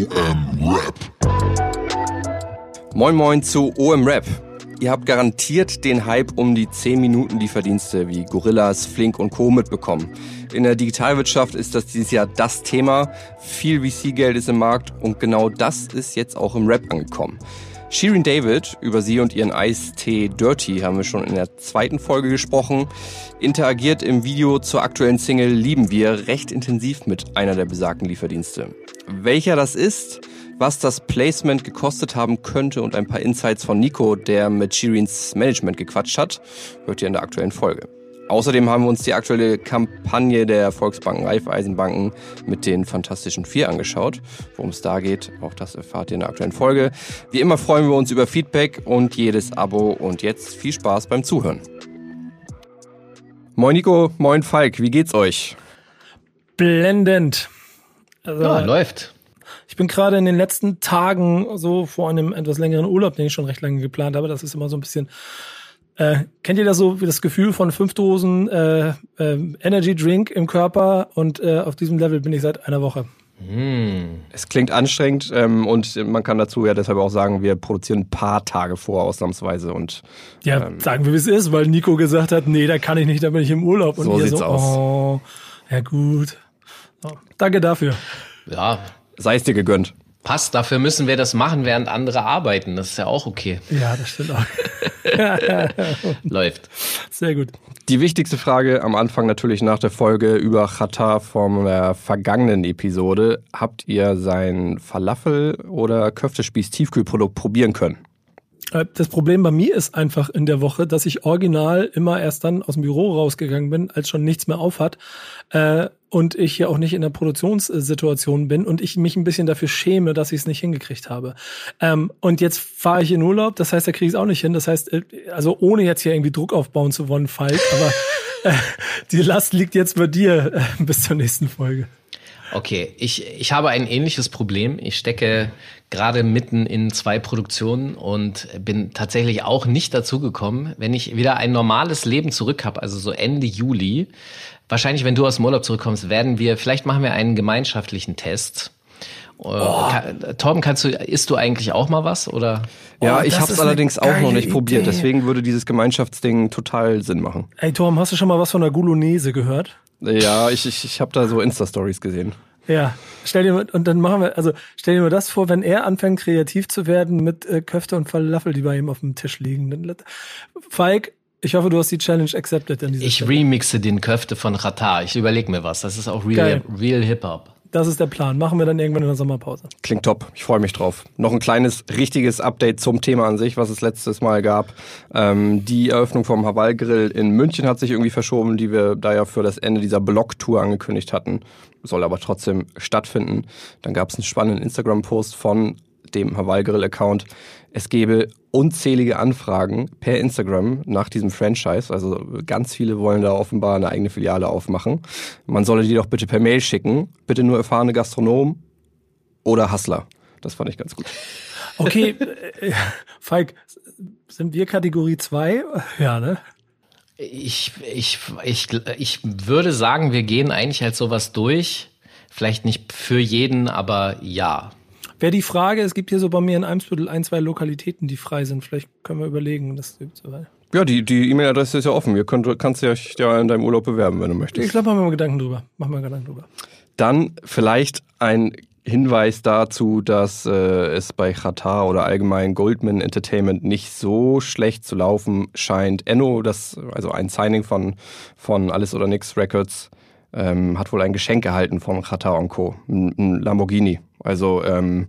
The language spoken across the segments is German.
OM Rap. Moin Moin zu OM Rap. Ihr habt garantiert den Hype um die 10 Minuten Lieferdienste wie Gorillas, Flink und Co. mitbekommen. In der Digitalwirtschaft ist das dieses Jahr das Thema. Viel VC-Geld ist im Markt und genau das ist jetzt auch im Rap angekommen. Shirin David, über sie und ihren Eistee Dirty haben wir schon in der zweiten Folge gesprochen, interagiert im Video zur aktuellen Single Lieben wir recht intensiv mit einer der besagten Lieferdienste. Welcher das ist, was das Placement gekostet haben könnte und ein paar Insights von Nico, der mit Shirins Management gequatscht hat, hört ihr in der aktuellen Folge. Außerdem haben wir uns die aktuelle Kampagne der Volksbanken Raiffeisenbanken mit den Fantastischen Vier angeschaut. Worum es da geht, auch das erfahrt ihr in der aktuellen Folge. Wie immer freuen wir uns über Feedback und jedes Abo und jetzt viel Spaß beim Zuhören. Moin Nico, moin Falk, wie geht's euch? Blendend. Also, ja, läuft. Ich bin gerade in den letzten Tagen so vor einem etwas längeren Urlaub, den ich schon recht lange geplant habe. Das ist immer so ein bisschen äh, kennt ihr das so, wie das Gefühl von fünf Dosen äh, äh, Energy Drink im Körper und äh, auf diesem Level bin ich seit einer Woche. Mm. Es klingt anstrengend ähm, und man kann dazu ja deshalb auch sagen, wir produzieren ein paar Tage vor ausnahmsweise und ja, ähm, sagen wir wie es ist, weil Nico gesagt hat, nee, da kann ich nicht, da bin ich im Urlaub und so sieht's so, aus. oh, ja gut. So, danke dafür. Ja, sei es dir gegönnt. Passt, dafür müssen wir das machen, während andere arbeiten. Das ist ja auch okay. Ja, das stimmt auch. Läuft. Sehr gut. Die wichtigste Frage am Anfang natürlich nach der Folge über Chata von der vergangenen Episode. Habt ihr sein Falafel- oder Köftespieß-Tiefkühlprodukt probieren können? Äh, das Problem bei mir ist einfach in der Woche, dass ich original immer erst dann aus dem Büro rausgegangen bin, als schon nichts mehr aufhat. Äh, und ich ja auch nicht in der Produktionssituation bin und ich mich ein bisschen dafür schäme, dass ich es nicht hingekriegt habe. Ähm, und jetzt fahre ich in Urlaub, das heißt, da kriege ich es auch nicht hin. Das heißt, äh, also ohne jetzt hier irgendwie Druck aufbauen zu wollen, Falk, aber äh, die Last liegt jetzt bei dir äh, bis zur nächsten Folge. Okay, ich, ich habe ein ähnliches Problem. Ich stecke gerade mitten in zwei Produktionen und bin tatsächlich auch nicht dazu gekommen, wenn ich wieder ein normales Leben zurück habe, also so Ende Juli, wahrscheinlich, wenn du aus dem Urlaub zurückkommst, werden wir, vielleicht machen wir einen gemeinschaftlichen Test. Oh. Torben, kannst du, isst du eigentlich auch mal was oder? Ja, oh, ich habe es allerdings auch noch nicht Idee. probiert. Deswegen würde dieses Gemeinschaftsding total Sinn machen. Ey, Torben, hast du schon mal was von der Gulonese gehört? Ja, ich, ich, ich habe da so Insta-Stories gesehen. Ja, stell dir mal, und dann machen wir, also stell dir mal das vor, wenn er anfängt kreativ zu werden mit äh, Köfte und Falafel, die bei ihm auf dem Tisch liegen. Dann, Falk, ich hoffe, du hast die Challenge accepted an dieser Ich Stelle. remixe den Köfte von Rata. Ich überlege mir was. Das ist auch real, real Hip-Hop. Das ist der Plan. Machen wir dann irgendwann in der Sommerpause. Klingt top. Ich freue mich drauf. Noch ein kleines, richtiges Update zum Thema an sich, was es letztes Mal gab. Ähm, die Eröffnung vom Haval Grill in München hat sich irgendwie verschoben, die wir da ja für das Ende dieser Blog-Tour angekündigt hatten. Soll aber trotzdem stattfinden. Dann gab es einen spannenden Instagram-Post von dem Hawaii Grill Account, es gäbe unzählige Anfragen per Instagram nach diesem Franchise. Also ganz viele wollen da offenbar eine eigene Filiale aufmachen. Man solle die doch bitte per Mail schicken. Bitte nur erfahrene Gastronomen oder Hustler. Das fand ich ganz gut. Okay, äh, Falk, sind wir Kategorie 2? Ja, ne? Ich, ich, ich, ich würde sagen, wir gehen eigentlich als sowas durch. Vielleicht nicht für jeden, aber ja. Wäre die Frage, es gibt hier so bei mir in Eimsbüttel ein, zwei Lokalitäten, die frei sind. Vielleicht können wir überlegen, das so weit. Ja, die die E-Mail-Adresse ist ja offen. Ihr könnt, kannst ja ja in deinem Urlaub bewerben, wenn du möchtest. Ich glaube, machen wir mal Gedanken drüber. Machen wir Gedanken drüber. Dann vielleicht ein Hinweis dazu, dass äh, es bei Qatar oder allgemein Goldman Entertainment nicht so schlecht zu laufen scheint. Enno, das also ein Signing von von Alles oder Nix Records, ähm, hat wohl ein Geschenk erhalten von Qatar Co. Ein, ein Lamborghini. Also ähm,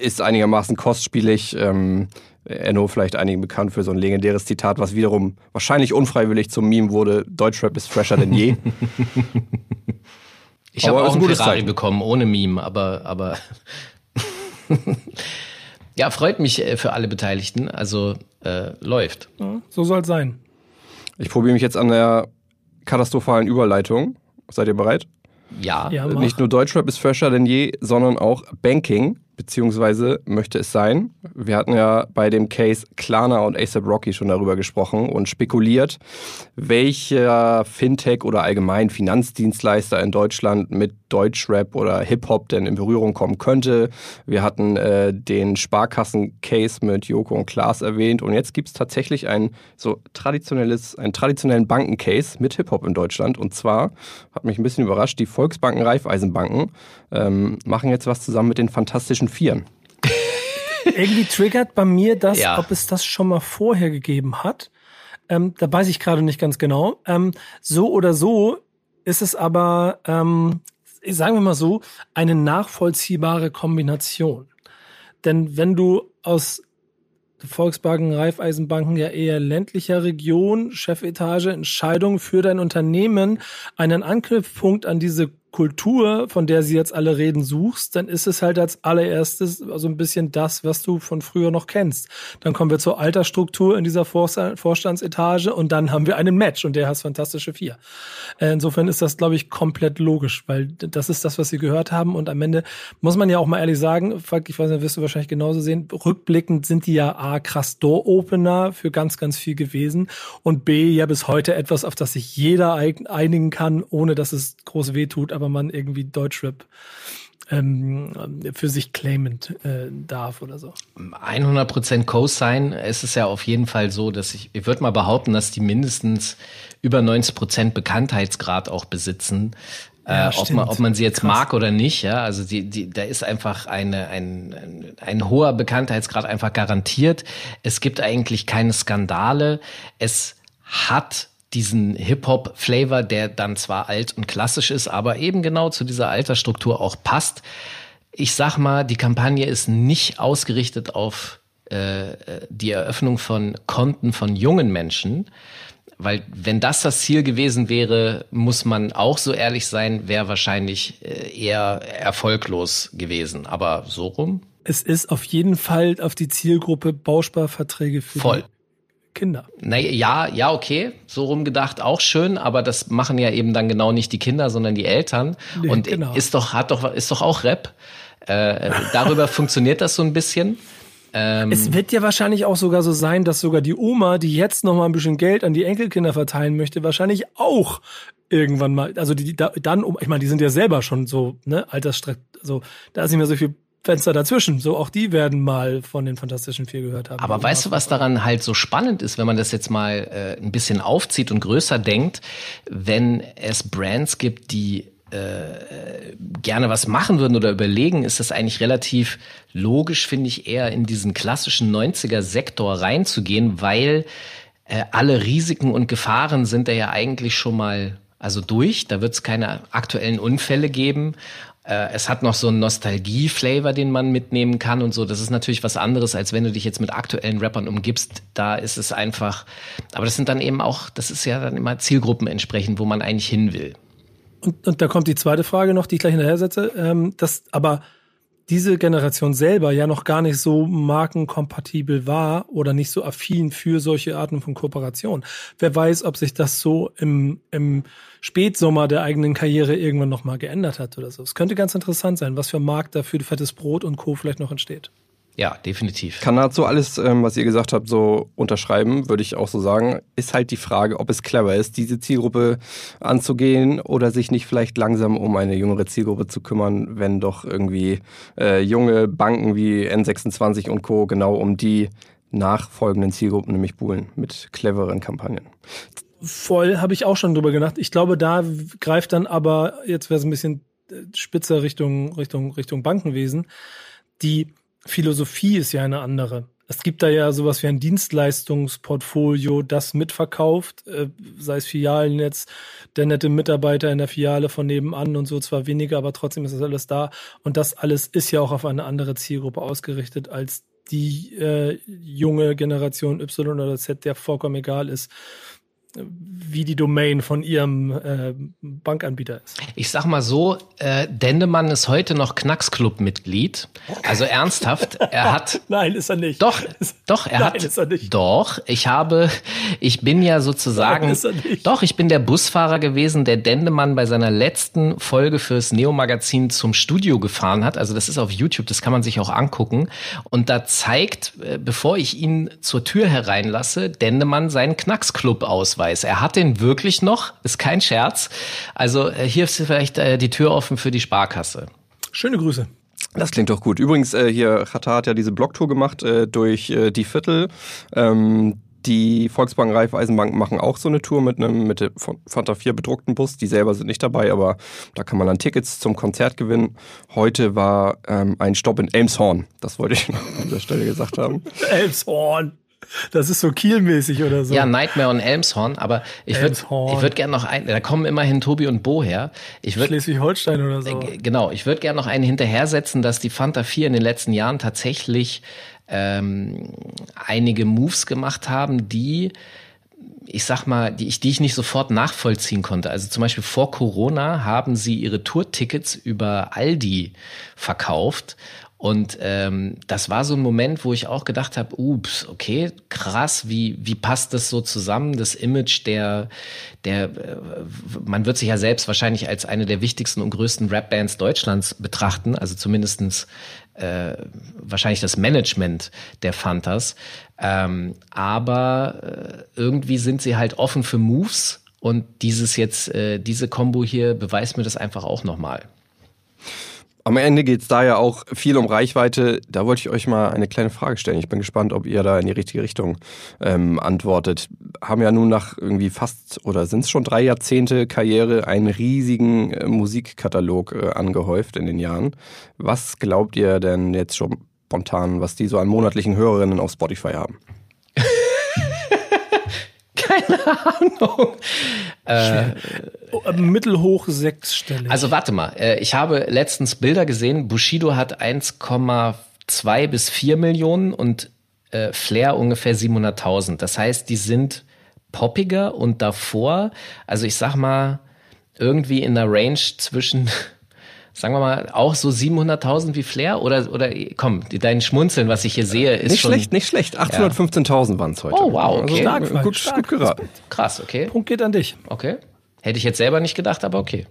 ist einigermaßen kostspielig. Ähm, Enno vielleicht einigen bekannt für so ein legendäres Zitat, was wiederum wahrscheinlich unfreiwillig zum Meme wurde: Deutschrap ist fresher denn je. ich habe auch ein Ferrari Zeichen. bekommen ohne Meme, aber aber ja freut mich äh, für alle Beteiligten. Also äh, läuft. Ja, so soll es sein. Ich probiere mich jetzt an der katastrophalen Überleitung. Seid ihr bereit? Ja. ja Nicht nur Deutschrap ist fresher denn je, sondern auch Banking. Beziehungsweise möchte es sein. Wir hatten ja bei dem Case Klarna und ASAP Rocky schon darüber gesprochen und spekuliert, welcher Fintech oder allgemein Finanzdienstleister in Deutschland mit Deutschrap oder Hip-Hop denn in Berührung kommen könnte. Wir hatten äh, den Sparkassen-Case mit Joko und Klaas erwähnt und jetzt gibt es tatsächlich ein so traditionelles, einen traditionellen Bankencase mit Hip-Hop in Deutschland und zwar, hat mich ein bisschen überrascht, die Volksbanken Raiffeisenbanken ähm, machen jetzt was zusammen mit den Fantastischen Vieren. Irgendwie triggert bei mir das, ja. ob es das schon mal vorher gegeben hat. Ähm, da weiß ich gerade nicht ganz genau. Ähm, so oder so ist es aber, ähm, sagen wir mal so, eine nachvollziehbare Kombination. Denn wenn du aus Volkswagen, Raiffeisenbanken ja eher ländlicher Region, Chefetage, Entscheidung für dein Unternehmen, einen Anknüpfpunkt an diese Kultur, von der sie jetzt alle reden, suchst, dann ist es halt als allererstes so also ein bisschen das, was du von früher noch kennst. Dann kommen wir zur Altersstruktur in dieser Vorstandsetage und dann haben wir einen Match und der heißt Fantastische Vier. Äh, insofern ist das, glaube ich, komplett logisch, weil das ist das, was sie gehört haben und am Ende muss man ja auch mal ehrlich sagen, ich weiß nicht, wirst du wahrscheinlich genauso sehen, rückblickend sind die ja A, krass Door-Opener für ganz, ganz viel gewesen und B, ja bis heute etwas, auf das sich jeder einigen kann, ohne dass es groß weh tut, aber aber man irgendwie Deutschrap ähm, für sich claimend äh, darf oder so. 100% Co-Sign. Es ist ja auf jeden Fall so, dass ich, ich würde mal behaupten, dass die mindestens über 90% Bekanntheitsgrad auch besitzen. Ja, äh, ob, man, ob man sie jetzt Krass. mag oder nicht, ja, also die, die, da ist einfach eine, ein, ein, ein hoher Bekanntheitsgrad einfach garantiert. Es gibt eigentlich keine Skandale. Es hat diesen Hip-Hop-Flavor, der dann zwar alt und klassisch ist, aber eben genau zu dieser Altersstruktur auch passt. Ich sag mal, die Kampagne ist nicht ausgerichtet auf äh, die Eröffnung von Konten von jungen Menschen, weil wenn das das Ziel gewesen wäre, muss man auch so ehrlich sein, wäre wahrscheinlich äh, eher erfolglos gewesen. Aber so rum? Es ist auf jeden Fall auf die Zielgruppe Bausparverträge für Voll. Kinder. Na, ja, ja, okay, so rumgedacht auch schön, aber das machen ja eben dann genau nicht die Kinder, sondern die Eltern. Nee, und genau. ist doch, hat doch, ist doch auch Rap. Äh, darüber funktioniert das so ein bisschen. Ähm, es wird ja wahrscheinlich auch sogar so sein, dass sogar die Oma, die jetzt noch mal ein bisschen Geld an die Enkelkinder verteilen möchte, wahrscheinlich auch irgendwann mal, also die, die dann, ich meine, die sind ja selber schon so, ne, Altersstreck, also da ist nicht mehr so viel Fenster dazwischen. So auch die werden mal von den Fantastischen Vier gehört haben. Aber weißt du, was daran halt so spannend ist, wenn man das jetzt mal äh, ein bisschen aufzieht und größer denkt, wenn es Brands gibt, die äh, gerne was machen würden oder überlegen, ist das eigentlich relativ logisch, finde ich, eher in diesen klassischen 90er-Sektor reinzugehen, weil äh, alle Risiken und Gefahren sind da ja eigentlich schon mal also durch. Da wird es keine aktuellen Unfälle geben. Äh, es hat noch so einen Nostalgie-Flavor, den man mitnehmen kann und so. Das ist natürlich was anderes, als wenn du dich jetzt mit aktuellen Rappern umgibst. Da ist es einfach, aber das sind dann eben auch, das ist ja dann immer Zielgruppen entsprechend, wo man eigentlich hin will. Und, und da kommt die zweite Frage noch, die ich gleich hinterher setze. Ähm, das, aber diese Generation selber ja noch gar nicht so markenkompatibel war oder nicht so affin für solche Arten von Kooperation. Wer weiß, ob sich das so im, im Spätsommer der eigenen Karriere irgendwann nochmal geändert hat oder so. Es könnte ganz interessant sein, was für Markt da für fettes Brot und Co. vielleicht noch entsteht. Ja, definitiv. Kann dazu alles, ähm, was ihr gesagt habt, so unterschreiben, würde ich auch so sagen. Ist halt die Frage, ob es clever ist, diese Zielgruppe anzugehen oder sich nicht vielleicht langsam um eine jüngere Zielgruppe zu kümmern, wenn doch irgendwie äh, junge Banken wie N26 und Co. genau um die nachfolgenden Zielgruppen nämlich buhlen mit cleveren Kampagnen. Voll, habe ich auch schon drüber gedacht. Ich glaube, da greift dann aber, jetzt wäre es ein bisschen äh, spitzer Richtung, Richtung, Richtung Bankenwesen, die Philosophie ist ja eine andere. Es gibt da ja sowas wie ein Dienstleistungsportfolio, das mitverkauft, äh, sei es Filialen jetzt, der nette Mitarbeiter in der Filiale von nebenan und so, zwar weniger, aber trotzdem ist das alles da. Und das alles ist ja auch auf eine andere Zielgruppe ausgerichtet als die äh, junge Generation Y oder Z, der vollkommen egal ist. Wie die Domain von ihrem äh, Bankanbieter ist. Ich sag mal so, äh, Dendemann ist heute noch Knacksclub-Mitglied. Also ernsthaft, er hat. Nein, ist er nicht. Doch, doch, er Nein, hat. ist er nicht. Doch, ich habe, ich bin ja sozusagen. Nein, ist er nicht. Doch, ich bin der Busfahrer gewesen, der Dendemann bei seiner letzten Folge fürs Neo-Magazin zum Studio gefahren hat. Also das ist auf YouTube, das kann man sich auch angucken. Und da zeigt, äh, bevor ich ihn zur Tür hereinlasse, Dendemann seinen Knacksclub-Ausweis. Er hat den wirklich noch, ist kein Scherz. Also äh, hier ist vielleicht äh, die Tür offen für die Sparkasse. Schöne Grüße. Das klingt doch gut. Übrigens, äh, hier, Chata hat ja diese Blogtour gemacht äh, durch äh, die Viertel. Ähm, die Volksbank Raiffeisenbank machen auch so eine Tour mit einem mit dem von Fanta 4 bedruckten Bus. Die selber sind nicht dabei, aber da kann man dann Tickets zum Konzert gewinnen. Heute war ähm, ein Stopp in Elmshorn. Das wollte ich noch an dieser Stelle gesagt haben. Elmshorn. Das ist so kielmäßig oder so. Ja, Nightmare on Elmshorn, aber ich würde ich gerne noch ein, da kommen immerhin Tobi und Bo her. Ich Schleswig-Holstein oder so. G- Genau, ich würde gerne noch einen hinterhersetzen, dass die Fanta 4 in den letzten Jahren tatsächlich ähm, einige Moves gemacht haben, die ich sag mal, die ich, die ich nicht sofort nachvollziehen konnte. Also zum Beispiel vor Corona haben sie ihre Tourtickets über Aldi verkauft. Und ähm, das war so ein Moment, wo ich auch gedacht habe, ups, okay, krass, wie, wie passt das so zusammen? Das Image der, der, äh, man wird sich ja selbst wahrscheinlich als eine der wichtigsten und größten Rap-Bands Deutschlands betrachten, also zumindestens äh, wahrscheinlich das Management der Fantas. Ähm, aber äh, irgendwie sind sie halt offen für Moves und dieses jetzt, äh, diese Combo hier beweist mir das einfach auch nochmal. Am Ende geht es da ja auch viel um Reichweite. Da wollte ich euch mal eine kleine Frage stellen. Ich bin gespannt, ob ihr da in die richtige Richtung ähm, antwortet. Haben ja nun nach irgendwie fast oder sind es schon drei Jahrzehnte Karriere einen riesigen äh, Musikkatalog äh, angehäuft in den Jahren. Was glaubt ihr denn jetzt schon spontan, was die so an monatlichen Hörerinnen auf Spotify haben? Keine Ahnung. Äh, mittelhoch sechsstellig. Also warte mal, äh, ich habe letztens Bilder gesehen. Bushido hat 1,2 bis 4 Millionen und äh, Flair ungefähr 700.000. Das heißt, die sind poppiger und davor, also ich sag mal, irgendwie in der Range zwischen, sagen wir mal, auch so 700.000 wie Flair oder, oder komm, dein Schmunzeln, was ich hier sehe, ist nicht schon schlecht, nicht schlecht. 815.000 waren es heute. Oh, wow, okay. Stark, Frank, gut, stark. gut geraten. krass, okay, Punkt geht an dich. okay. Hätte ich jetzt selber nicht gedacht, aber okay.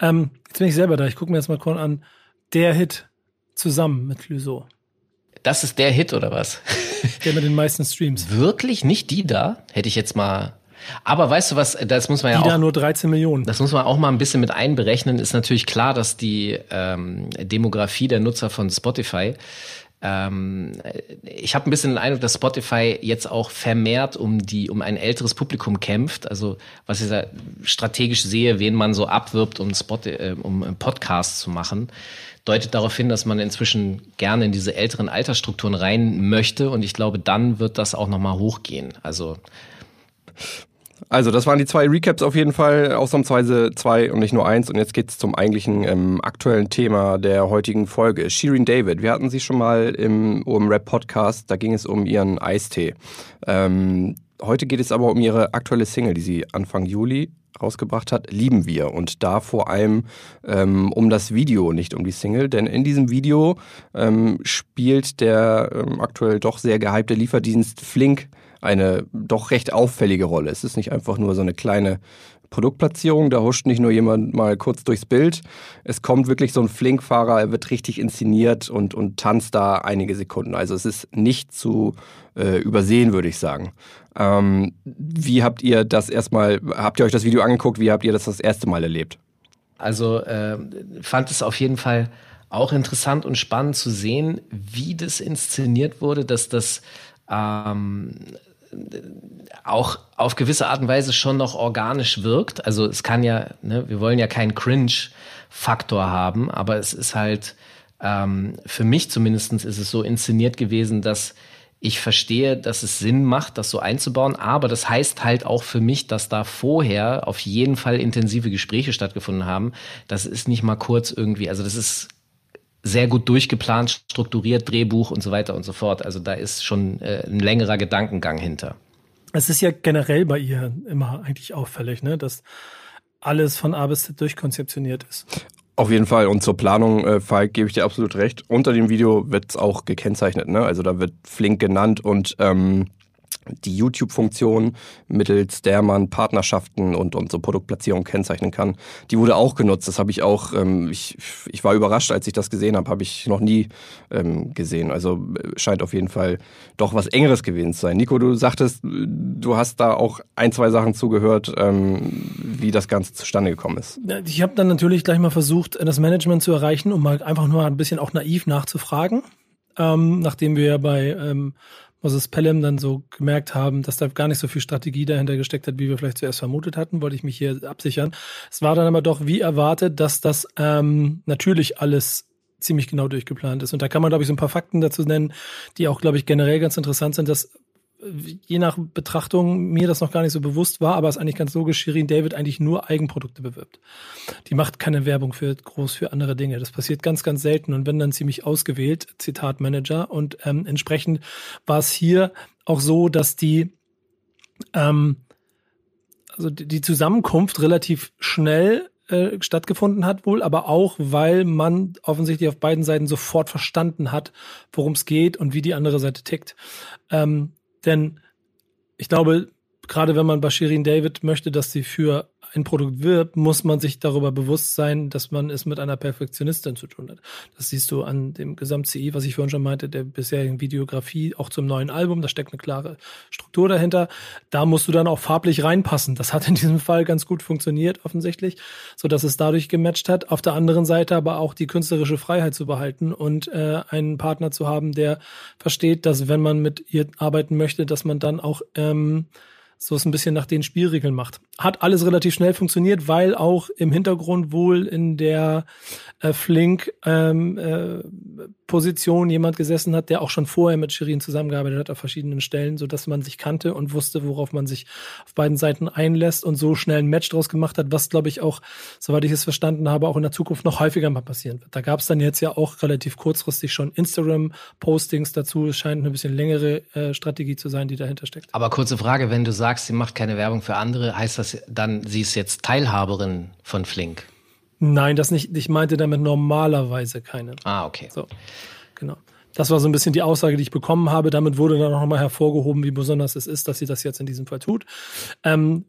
Ähm, jetzt bin ich selber da. Ich gucke mir jetzt mal kurz an. Der Hit zusammen mit Clouseau. Das ist der Hit oder was? Der mit den meisten Streams. Wirklich nicht die da? Hätte ich jetzt mal. Aber weißt du was, das muss man ja Die auch. nur 13 Millionen. Das muss man auch mal ein bisschen mit einberechnen. Ist natürlich klar, dass die ähm, Demografie der Nutzer von Spotify ähm, ich habe ein bisschen den Eindruck, dass Spotify jetzt auch vermehrt um die um ein älteres Publikum kämpft. Also was ich da strategisch sehe, wen man so abwirbt, um Spot, äh, um einen Podcast zu machen, deutet darauf hin, dass man inzwischen gerne in diese älteren Altersstrukturen rein möchte. Und ich glaube, dann wird das auch noch mal hochgehen. Also Also, das waren die zwei Recaps auf jeden Fall, ausnahmsweise zwei und nicht nur eins. Und jetzt geht's zum eigentlichen ähm, aktuellen Thema der heutigen Folge. Shirin David, wir hatten sie schon mal im OM Rap Podcast, da ging es um ihren Eistee. Ähm, heute geht es aber um ihre aktuelle Single, die sie Anfang Juli rausgebracht hat, Lieben wir. Und da vor allem ähm, um das Video, nicht um die Single. Denn in diesem Video ähm, spielt der ähm, aktuell doch sehr gehypte Lieferdienst Flink eine doch recht auffällige Rolle. Es ist nicht einfach nur so eine kleine Produktplatzierung, da huscht nicht nur jemand mal kurz durchs Bild. Es kommt wirklich so ein Flinkfahrer, er wird richtig inszeniert und, und tanzt da einige Sekunden. Also es ist nicht zu äh, übersehen, würde ich sagen. Ähm, wie habt ihr das erstmal, habt ihr euch das Video angeguckt, wie habt ihr das das erste Mal erlebt? Also äh, fand es auf jeden Fall auch interessant und spannend zu sehen, wie das inszeniert wurde, dass das ähm, auch auf gewisse Art und Weise schon noch organisch wirkt. Also es kann ja, ne, wir wollen ja keinen Cringe-Faktor haben, aber es ist halt, ähm, für mich zumindestens ist es so inszeniert gewesen, dass ich verstehe, dass es Sinn macht, das so einzubauen, aber das heißt halt auch für mich, dass da vorher auf jeden Fall intensive Gespräche stattgefunden haben. Das ist nicht mal kurz irgendwie, also das ist sehr gut durchgeplant, strukturiert, Drehbuch und so weiter und so fort. Also da ist schon äh, ein längerer Gedankengang hinter. Es ist ja generell bei ihr immer eigentlich auffällig, ne, dass alles von A bis Z durchkonzeptioniert ist. Auf jeden Fall. Und zur Planung, äh, Falk, gebe ich dir absolut recht. Unter dem Video wird es auch gekennzeichnet. Ne? Also da wird Flink genannt und ähm, die YouTube-Funktion, mittels der man Partnerschaften und, und so Produktplatzierung kennzeichnen kann, die wurde auch genutzt. Das habe ich auch, ähm, ich, ich war überrascht, als ich das gesehen habe, habe ich noch nie ähm, gesehen. Also äh, scheint auf jeden Fall doch was Engeres gewesen zu sein. Nico, du sagtest, du hast da auch ein, zwei Sachen zugehört, ähm, wie das Ganze zustande gekommen ist. Ich habe dann natürlich gleich mal versucht, das Management zu erreichen, um mal einfach nur ein bisschen auch naiv nachzufragen. Ähm, nachdem wir bei ähm, Moses Pelham dann so gemerkt haben, dass da gar nicht so viel Strategie dahinter gesteckt hat, wie wir vielleicht zuerst vermutet hatten, wollte ich mich hier absichern. Es war dann aber doch wie erwartet, dass das ähm, natürlich alles ziemlich genau durchgeplant ist. Und da kann man, glaube ich, so ein paar Fakten dazu nennen, die auch, glaube ich, generell ganz interessant sind, dass je nach Betrachtung mir das noch gar nicht so bewusst war, aber es ist eigentlich ganz logisch, Shirin David eigentlich nur Eigenprodukte bewirbt. Die macht keine Werbung für groß für andere Dinge. Das passiert ganz, ganz selten und wenn dann ziemlich ausgewählt, Zitat Manager. Und ähm, entsprechend war es hier auch so, dass die ähm, also die Zusammenkunft relativ schnell äh, stattgefunden hat wohl, aber auch, weil man offensichtlich auf beiden Seiten sofort verstanden hat, worum es geht und wie die andere Seite tickt. Ähm, denn ich glaube, gerade wenn man bei Shirin David möchte, dass sie für ein Produkt wirbt, muss man sich darüber bewusst sein, dass man es mit einer Perfektionistin zu tun hat. Das siehst du an dem Gesamt-CI, was ich vorhin schon meinte, der bisherigen Videografie, auch zum neuen Album. Da steckt eine klare Struktur dahinter. Da musst du dann auch farblich reinpassen. Das hat in diesem Fall ganz gut funktioniert, offensichtlich, so dass es dadurch gematcht hat. Auf der anderen Seite aber auch die künstlerische Freiheit zu behalten und äh, einen Partner zu haben, der versteht, dass wenn man mit ihr arbeiten möchte, dass man dann auch ähm, so es ein bisschen nach den Spielregeln macht. Hat alles relativ schnell funktioniert, weil auch im Hintergrund wohl in der äh, Flink ähm, äh, jemand gesessen hat, der auch schon vorher mit Shirin zusammengearbeitet hat auf verschiedenen Stellen, so dass man sich kannte und wusste, worauf man sich auf beiden Seiten einlässt und so schnell ein Match draus gemacht hat, was glaube ich auch, soweit ich es verstanden habe, auch in der Zukunft noch häufiger mal passieren wird. Da gab es dann jetzt ja auch relativ kurzfristig schon Instagram-Postings dazu. Es scheint eine bisschen längere äh, Strategie zu sein, die dahinter steckt. Aber kurze Frage, wenn du sagst, sie macht keine Werbung für andere, heißt das dann, sie ist jetzt Teilhaberin von Flink? Nein, das nicht. Ich meinte damit normalerweise keine. Ah, okay. So, genau. Das war so ein bisschen die Aussage, die ich bekommen habe. Damit wurde dann noch mal hervorgehoben, wie besonders es ist, dass sie das jetzt in diesem Fall tut. Ähm,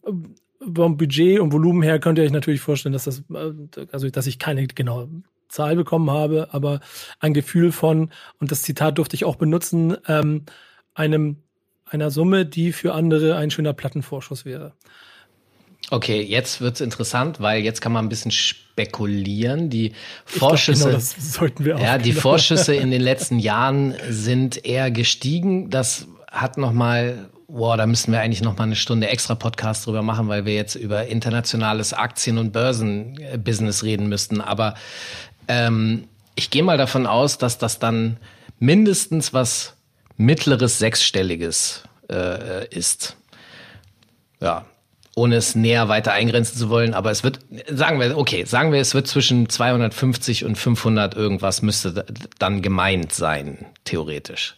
vom Budget und Volumen her könnt ihr euch natürlich vorstellen, dass das, äh, also dass ich keine genaue Zahl bekommen habe, aber ein Gefühl von, und das Zitat durfte ich auch benutzen, ähm, einem einer Summe, die für andere ein schöner Plattenvorschuss wäre. Okay, jetzt wird's interessant, weil jetzt kann man ein bisschen spekulieren. Die Vorschüsse, glaub, genau, sollten wir auch, ja, die genau. Vorschüsse in den letzten Jahren sind eher gestiegen. Das hat noch mal Boah, da müssten wir eigentlich noch mal eine Stunde extra Podcast drüber machen, weil wir jetzt über internationales Aktien- und Börsenbusiness reden müssten. Aber ähm, ich gehe mal davon aus, dass das dann mindestens was mittleres sechsstelliges äh, ist. Ja, ohne es näher weiter eingrenzen zu wollen, aber es wird, sagen wir, okay, sagen wir, es wird zwischen 250 und 500 irgendwas müsste dann gemeint sein, theoretisch.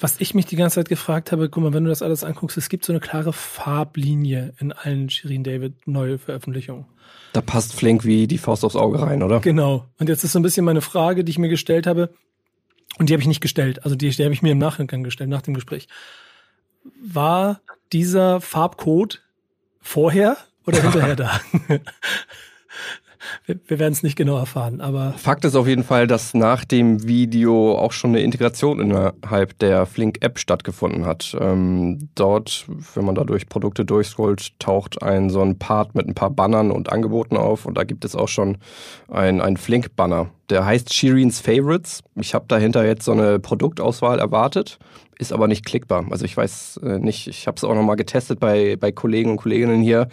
Was ich mich die ganze Zeit gefragt habe, guck mal, wenn du das alles anguckst, es gibt so eine klare Farblinie in allen Shirin David neue Veröffentlichungen. Da passt Flink wie die Faust aufs Auge rein, oder? Genau. Und jetzt ist so ein bisschen meine Frage, die ich mir gestellt habe, und die habe ich nicht gestellt, also die, die habe ich mir im Nachgang gestellt, nach dem Gespräch. War dieser Farbcode vorher oder hinterher da? Wir, wir werden es nicht genau erfahren, aber. Fakt ist auf jeden Fall, dass nach dem Video auch schon eine Integration innerhalb der Flink-App stattgefunden hat. Ähm, dort, wenn man da durch Produkte durchscrollt, taucht ein so ein Part mit ein paar Bannern und Angeboten auf und da gibt es auch schon ein, ein Flink-Banner. Der heißt Shireen's Favorites. Ich habe dahinter jetzt so eine Produktauswahl erwartet, ist aber nicht klickbar. Also ich weiß äh, nicht, ich habe es auch nochmal getestet bei, bei Kollegen und Kolleginnen hier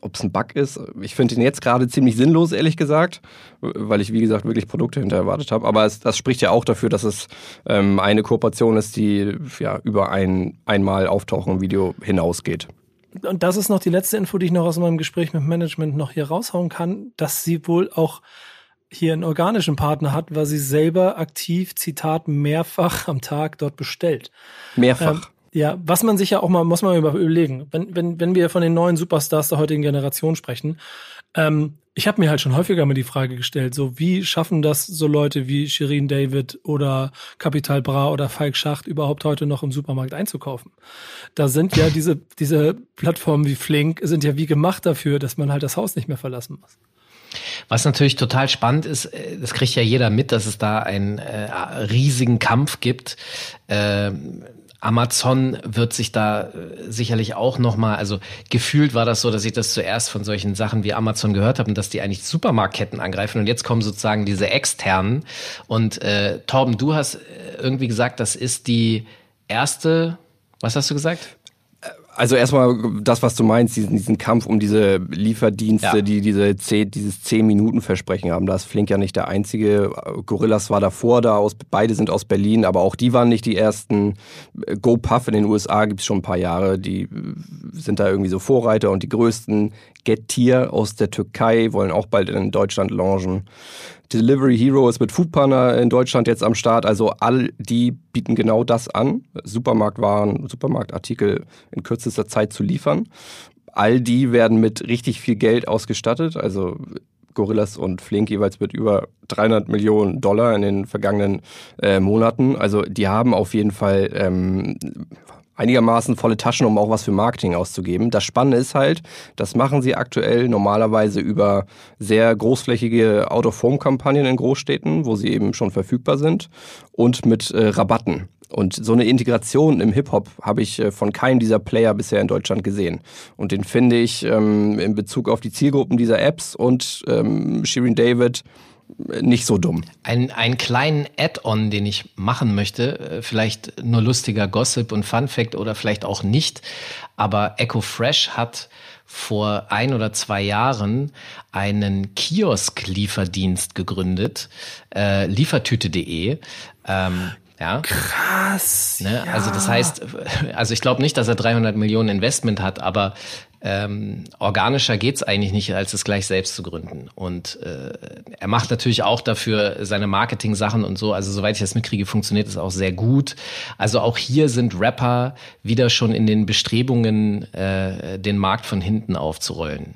ob es ein Bug ist. Ich finde ihn jetzt gerade ziemlich sinnlos, ehrlich gesagt, weil ich, wie gesagt, wirklich Produkte hinter erwartet habe. Aber es, das spricht ja auch dafür, dass es ähm, eine Kooperation ist, die ja über ein einmal auftauchen im Video hinausgeht. Und das ist noch die letzte Info, die ich noch aus meinem Gespräch mit Management noch hier raushauen kann, dass sie wohl auch hier einen organischen Partner hat, weil sie selber aktiv, Zitat, mehrfach am Tag dort bestellt. Mehrfach? Ähm, Ja, was man sich ja auch mal, muss man überlegen, wenn, wenn, wenn wir von den neuen Superstars der heutigen Generation sprechen, ähm, ich habe mir halt schon häufiger mal die Frage gestellt, so wie schaffen das so Leute wie Shirin David oder Capital Bra oder Falk Schacht überhaupt heute noch im Supermarkt einzukaufen? Da sind ja diese, diese Plattformen wie Flink sind ja wie gemacht dafür, dass man halt das Haus nicht mehr verlassen muss. Was natürlich total spannend ist, äh, das kriegt ja jeder mit, dass es da einen äh, riesigen Kampf gibt. Äh, Amazon wird sich da äh, sicherlich auch nochmal, also gefühlt war das so, dass ich das zuerst von solchen Sachen wie Amazon gehört habe und dass die eigentlich Supermarktketten angreifen und jetzt kommen sozusagen diese externen. Und äh, Torben, du hast äh, irgendwie gesagt, das ist die erste, was hast du gesagt? Also erstmal das, was du meinst, diesen, diesen Kampf um diese Lieferdienste, ja. die diese zehn, dieses zehn Minuten Versprechen haben. Da ist Flink ja nicht der einzige. Gorillas war davor da, aus, beide sind aus Berlin, aber auch die waren nicht die ersten. GoPuff in den USA gibt es schon ein paar Jahre, die sind da irgendwie so Vorreiter und die größten Getir aus der Türkei wollen auch bald in Deutschland launchen. Delivery Hero ist mit Foodpanda in Deutschland jetzt am Start. Also all die bieten genau das an, Supermarktwaren, Supermarktartikel in kürzester Zeit zu liefern. All die werden mit richtig viel Geld ausgestattet. Also Gorillas und Flink jeweils mit über 300 Millionen Dollar in den vergangenen äh, Monaten. Also die haben auf jeden Fall ähm, einigermaßen volle Taschen, um auch was für Marketing auszugeben. Das Spannende ist halt, das machen sie aktuell normalerweise über sehr großflächige Out-of-Home-Kampagnen in Großstädten, wo sie eben schon verfügbar sind und mit äh, Rabatten. Und so eine Integration im Hip-Hop habe ich äh, von keinem dieser Player bisher in Deutschland gesehen. Und den finde ich ähm, in Bezug auf die Zielgruppen dieser Apps und ähm, Shirin David nicht so dumm. Ein, einen kleinen Add-on, den ich machen möchte, äh, vielleicht nur lustiger Gossip und Fun Fact oder vielleicht auch nicht, aber Echo Fresh hat vor ein oder zwei Jahren einen Kiosk-Lieferdienst gegründet, äh, liefertüte.de. Ähm, ja. Krass. Ne? Ja. Also das heißt, also ich glaube nicht, dass er 300 Millionen Investment hat, aber ähm, organischer geht's eigentlich nicht, als es gleich selbst zu gründen. Und äh, er macht natürlich auch dafür seine Marketing-Sachen und so. Also soweit ich das mitkriege, funktioniert es auch sehr gut. Also auch hier sind Rapper wieder schon in den Bestrebungen, äh, den Markt von hinten aufzurollen.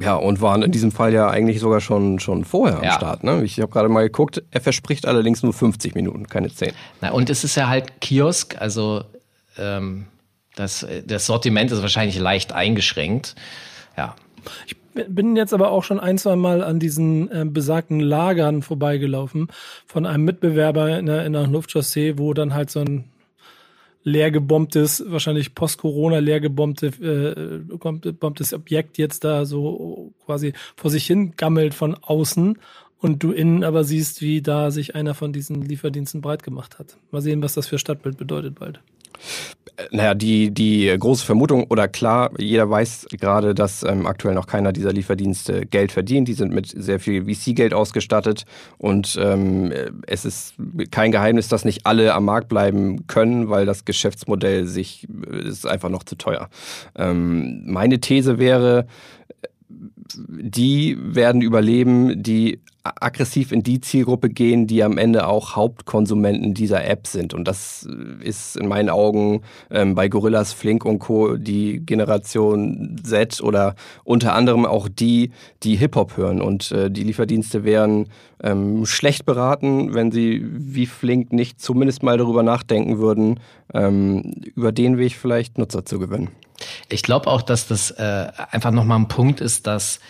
Ja, und waren in diesem Fall ja eigentlich sogar schon, schon vorher ja. am Start. Ne? Ich habe gerade mal geguckt, er verspricht allerdings nur 50 Minuten, keine 10. Na, und es ist ja halt Kiosk, also ähm, das, das Sortiment ist wahrscheinlich leicht eingeschränkt. Ja. Ich bin jetzt aber auch schon ein, zwei Mal an diesen äh, besagten Lagern vorbeigelaufen von einem Mitbewerber in der, in der Luftchaussee, wo dann halt so ein leergebombtes, wahrscheinlich post-Corona leergebombtes äh, Objekt jetzt da so quasi vor sich hin gammelt von außen und du innen aber siehst, wie da sich einer von diesen Lieferdiensten breit gemacht hat. Mal sehen, was das für Stadtbild bedeutet bald. Naja, die, die große Vermutung, oder klar, jeder weiß gerade, dass ähm, aktuell noch keiner dieser Lieferdienste Geld verdient. Die sind mit sehr viel VC-Geld ausgestattet und ähm, es ist kein Geheimnis, dass nicht alle am Markt bleiben können, weil das Geschäftsmodell sich ist einfach noch zu teuer. Ähm, meine These wäre, die werden überleben, die aggressiv in die Zielgruppe gehen, die am Ende auch Hauptkonsumenten dieser App sind. Und das ist in meinen Augen ähm, bei Gorillas, Flink und Co. die Generation Z oder unter anderem auch die, die Hip-Hop hören. Und äh, die Lieferdienste wären ähm, schlecht beraten, wenn sie wie Flink nicht zumindest mal darüber nachdenken würden, ähm, über den Weg vielleicht Nutzer zu gewinnen. Ich glaube auch, dass das äh, einfach nochmal ein Punkt ist, dass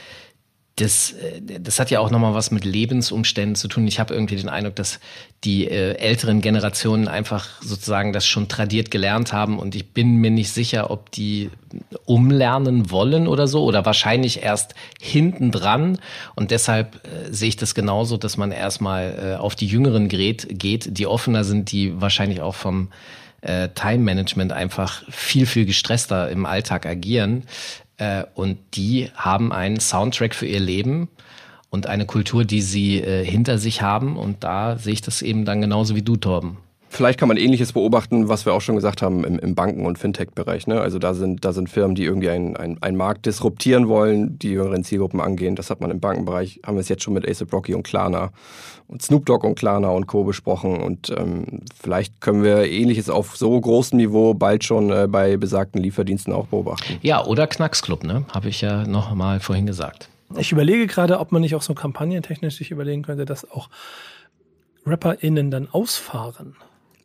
das, äh, das hat ja auch nochmal was mit Lebensumständen zu tun. Ich habe irgendwie den Eindruck, dass die äh, älteren Generationen einfach sozusagen das schon tradiert gelernt haben und ich bin mir nicht sicher, ob die umlernen wollen oder so oder wahrscheinlich erst hinten dran und deshalb äh, sehe ich das genauso, dass man erstmal äh, auf die jüngeren Gerät geht, die offener sind, die wahrscheinlich auch vom äh, Time Management einfach viel, viel gestresster im Alltag agieren. Äh, und die haben einen Soundtrack für ihr Leben und eine Kultur, die sie äh, hinter sich haben. Und da sehe ich das eben dann genauso wie du, Torben. Vielleicht kann man Ähnliches beobachten, was wir auch schon gesagt haben im, im Banken- und Fintech-Bereich. Ne? Also da sind, da sind Firmen, die irgendwie einen ein Markt disruptieren wollen, die jüngeren Zielgruppen angehen. Das hat man im Bankenbereich, haben wir es jetzt schon mit ASAP Rocky und Klarna und Snoop Dogg und Klarna und Co. besprochen. Und ähm, vielleicht können wir Ähnliches auf so großem Niveau bald schon äh, bei besagten Lieferdiensten auch beobachten. Ja, oder Knacksclub, ne? Habe ich ja noch mal vorhin gesagt. Ich überlege gerade, ob man nicht auch so kampagnentechnisch sich überlegen könnte, dass auch RapperInnen dann ausfahren.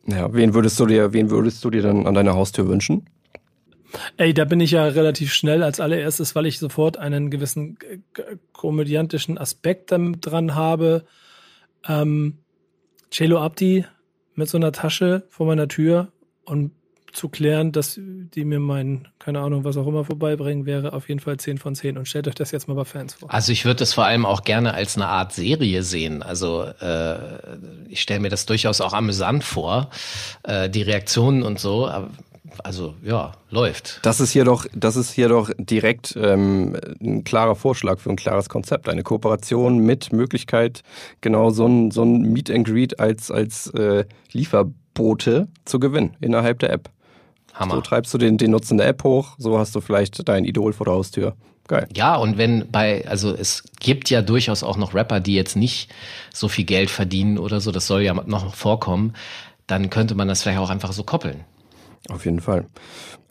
Ja, wen würdest du dir, wen würdest du dir dann an deiner Haustür wünschen? Ey, da bin ich ja relativ schnell als allererstes, weil ich sofort einen gewissen komödiantischen Aspekt dran habe. Ähm, Celo Abdi mit so einer Tasche vor meiner Tür und zu klären, dass die mir mein, keine Ahnung, was auch immer vorbeibringen, wäre auf jeden Fall 10 von 10. Und stellt euch das jetzt mal bei Fans vor. Also ich würde das vor allem auch gerne als eine Art Serie sehen. Also äh, ich stelle mir das durchaus auch amüsant vor, äh, die Reaktionen und so. Also ja, läuft. Das ist hier doch, das ist hier doch direkt ähm, ein klarer Vorschlag für ein klares Konzept. Eine Kooperation mit Möglichkeit, genau so ein, so ein Meet and Greet als, als äh, Lieferbote zu gewinnen innerhalb der App. Hammer. So treibst du den, den Nutzen der App hoch, so hast du vielleicht dein Idol vor der Haustür. Geil. Ja, und wenn bei, also es gibt ja durchaus auch noch Rapper, die jetzt nicht so viel Geld verdienen oder so, das soll ja noch vorkommen, dann könnte man das vielleicht auch einfach so koppeln. Auf jeden Fall.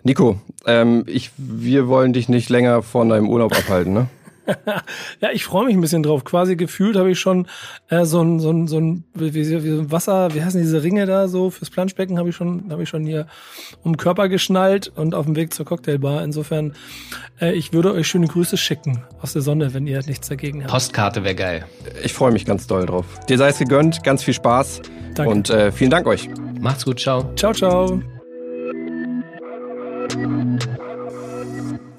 Nico, ähm, ich, wir wollen dich nicht länger von deinem Urlaub abhalten, ne? ja, ich freue mich ein bisschen drauf. Quasi gefühlt habe ich schon äh, so ein so ein so ein wie, wie, wie so ein Wasser, wie heißen diese Ringe da so fürs Planschbecken habe ich schon habe ich schon hier um den Körper geschnallt und auf dem Weg zur Cocktailbar. Insofern äh, ich würde euch schöne Grüße schicken aus der Sonne, wenn ihr nichts dagegen habt. Postkarte wäre geil. Ich freue mich ganz doll drauf. Dir sei es gegönnt, ganz viel Spaß Danke. und äh, vielen Dank euch. Macht's gut, ciao. Ciao, ciao.